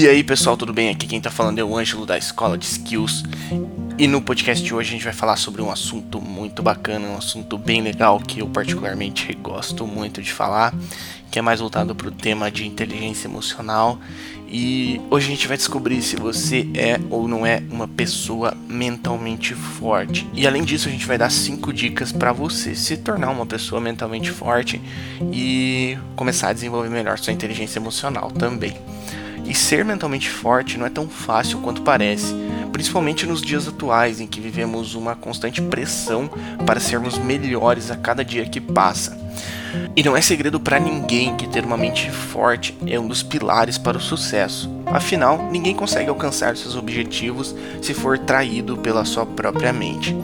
E aí pessoal, tudo bem? Aqui quem tá falando é o Ângelo da Escola de Skills. E no podcast de hoje a gente vai falar sobre um assunto muito bacana, um assunto bem legal que eu particularmente gosto muito de falar, que é mais voltado para o tema de inteligência emocional. E hoje a gente vai descobrir se você é ou não é uma pessoa mentalmente forte. E além disso, a gente vai dar cinco dicas para você se tornar uma pessoa mentalmente forte e começar a desenvolver melhor sua inteligência emocional também. E ser mentalmente forte não é tão fácil quanto parece, principalmente nos dias atuais em que vivemos uma constante pressão para sermos melhores a cada dia que passa. E não é segredo para ninguém que ter uma mente forte é um dos pilares para o sucesso. Afinal, ninguém consegue alcançar seus objetivos se for traído pela sua própria mente.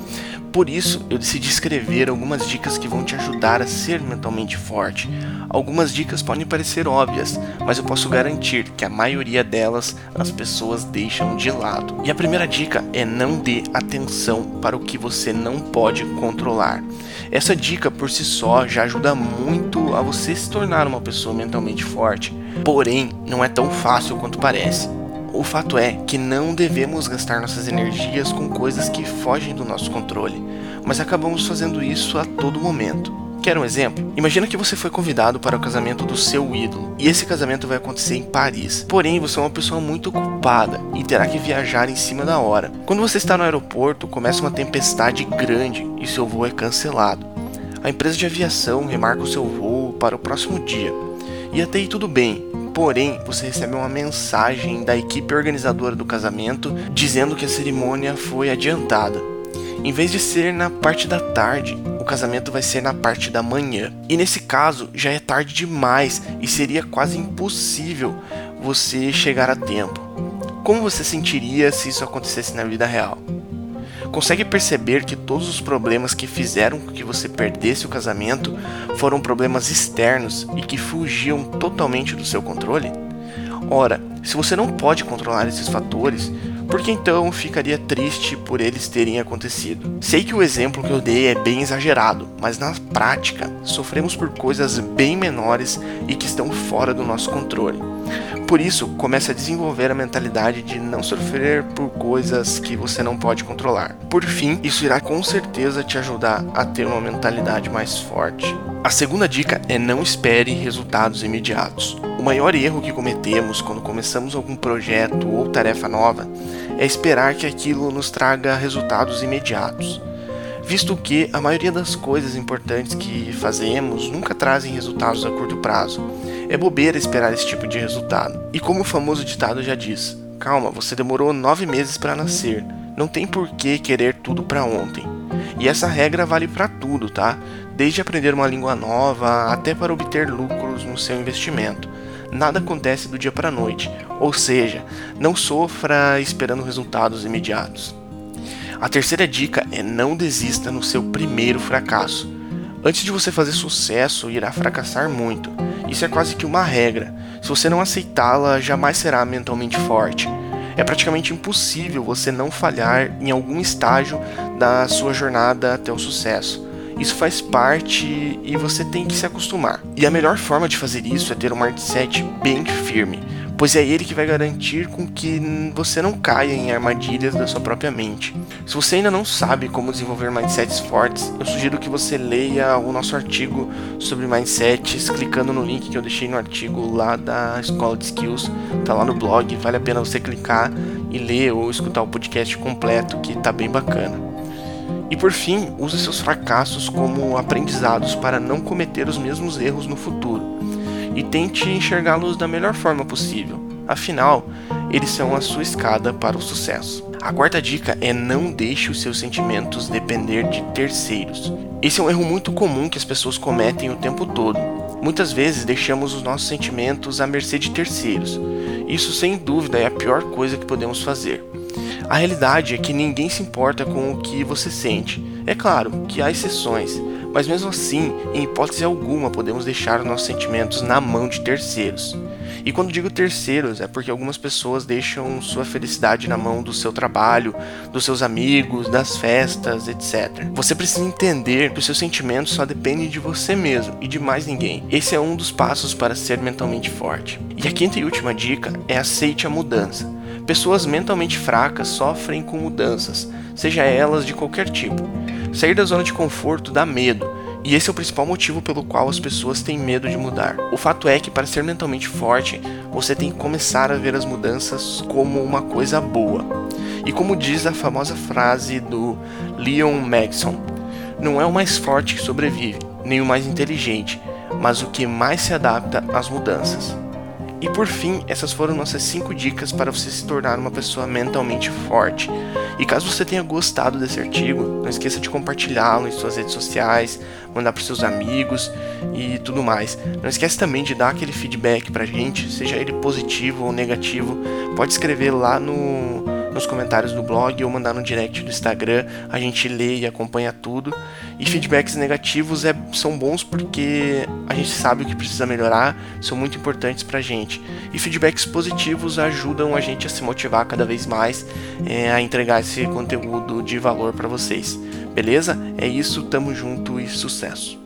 Por isso, eu decidi escrever algumas dicas que vão te ajudar a ser mentalmente forte. Algumas dicas podem parecer óbvias, mas eu posso garantir que a maioria delas as pessoas deixam de lado. E a primeira dica é não dê atenção para o que você não pode controlar. Essa dica por si só já ajuda muito a você se tornar uma pessoa mentalmente forte, porém não é tão fácil quanto parece. O fato é que não devemos gastar nossas energias com coisas que fogem do nosso controle, mas acabamos fazendo isso a todo momento. Quer um exemplo? Imagina que você foi convidado para o casamento do seu ídolo e esse casamento vai acontecer em Paris. Porém, você é uma pessoa muito ocupada e terá que viajar em cima da hora. Quando você está no aeroporto, começa uma tempestade grande e seu voo é cancelado. A empresa de aviação remarca o seu voo para o próximo dia. E até aí tudo bem, Porém, você recebe uma mensagem da equipe organizadora do casamento dizendo que a cerimônia foi adiantada. Em vez de ser na parte da tarde, o casamento vai ser na parte da manhã. E nesse caso, já é tarde demais e seria quase impossível você chegar a tempo. Como você sentiria se isso acontecesse na vida real? Consegue perceber que todos os problemas que fizeram com que você perdesse o casamento foram problemas externos e que fugiam totalmente do seu controle? Ora, se você não pode controlar esses fatores, por que então ficaria triste por eles terem acontecido? Sei que o exemplo que eu dei é bem exagerado, mas na prática sofremos por coisas bem menores e que estão fora do nosso controle. Por isso, comece a desenvolver a mentalidade de não sofrer por coisas que você não pode controlar. Por fim, isso irá com certeza te ajudar a ter uma mentalidade mais forte. A segunda dica é não espere resultados imediatos. O maior erro que cometemos quando começamos algum projeto ou tarefa nova é esperar que aquilo nos traga resultados imediatos visto que a maioria das coisas importantes que fazemos nunca trazem resultados a curto prazo. É bobeira esperar esse tipo de resultado. E como o famoso ditado já diz: calma, você demorou nove meses para nascer, não tem por que querer tudo para ontem. E essa regra vale para tudo, tá? Desde aprender uma língua nova até para obter lucros no seu investimento. Nada acontece do dia para a noite, ou seja, não sofra esperando resultados imediatos. A terceira dica é não desista no seu primeiro fracasso. Antes de você fazer sucesso, irá fracassar muito. Isso é quase que uma regra. Se você não aceitá-la, jamais será mentalmente forte. É praticamente impossível você não falhar em algum estágio da sua jornada até o sucesso. Isso faz parte e você tem que se acostumar. E a melhor forma de fazer isso é ter um mindset bem firme pois é ele que vai garantir com que você não caia em armadilhas da sua própria mente. Se você ainda não sabe como desenvolver mindsets fortes, eu sugiro que você leia o nosso artigo sobre mindsets clicando no link que eu deixei no artigo lá da Escola de Skills, tá lá no blog, vale a pena você clicar e ler ou escutar o podcast completo que tá bem bacana. E por fim, use seus fracassos como aprendizados para não cometer os mesmos erros no futuro e tente enxergá-los da melhor forma possível. Afinal, eles são a sua escada para o sucesso. A quarta dica é não deixe os seus sentimentos depender de terceiros. Esse é um erro muito comum que as pessoas cometem o tempo todo. Muitas vezes deixamos os nossos sentimentos à mercê de terceiros. Isso, sem dúvida, é a pior coisa que podemos fazer. A realidade é que ninguém se importa com o que você sente. É claro que há exceções, mas mesmo assim, em hipótese alguma, podemos deixar nossos sentimentos na mão de terceiros. E quando digo terceiros, é porque algumas pessoas deixam sua felicidade na mão do seu trabalho, dos seus amigos, das festas, etc. Você precisa entender que os seus sentimentos só dependem de você mesmo e de mais ninguém. Esse é um dos passos para ser mentalmente forte. E a quinta e última dica é aceite a mudança. Pessoas mentalmente fracas sofrem com mudanças, seja elas de qualquer tipo. Sair da zona de conforto dá medo, e esse é o principal motivo pelo qual as pessoas têm medo de mudar. O fato é que para ser mentalmente forte, você tem que começar a ver as mudanças como uma coisa boa. E como diz a famosa frase do Leon Maxon, não é o mais forte que sobrevive, nem o mais inteligente, mas o que mais se adapta às mudanças. E por fim, essas foram nossas 5 dicas para você se tornar uma pessoa mentalmente forte. E caso você tenha gostado desse artigo, não esqueça de compartilhá-lo em suas redes sociais, mandar para seus amigos e tudo mais. Não esqueça também de dar aquele feedback pra gente, seja ele positivo ou negativo. Pode escrever lá no nos comentários do blog ou mandar no direct do Instagram. A gente lê e acompanha tudo. E feedbacks negativos é, são bons porque a gente sabe o que precisa melhorar, são muito importantes pra gente. E feedbacks positivos ajudam a gente a se motivar cada vez mais é, a entregar esse conteúdo de valor para vocês. Beleza? É isso, tamo junto e sucesso!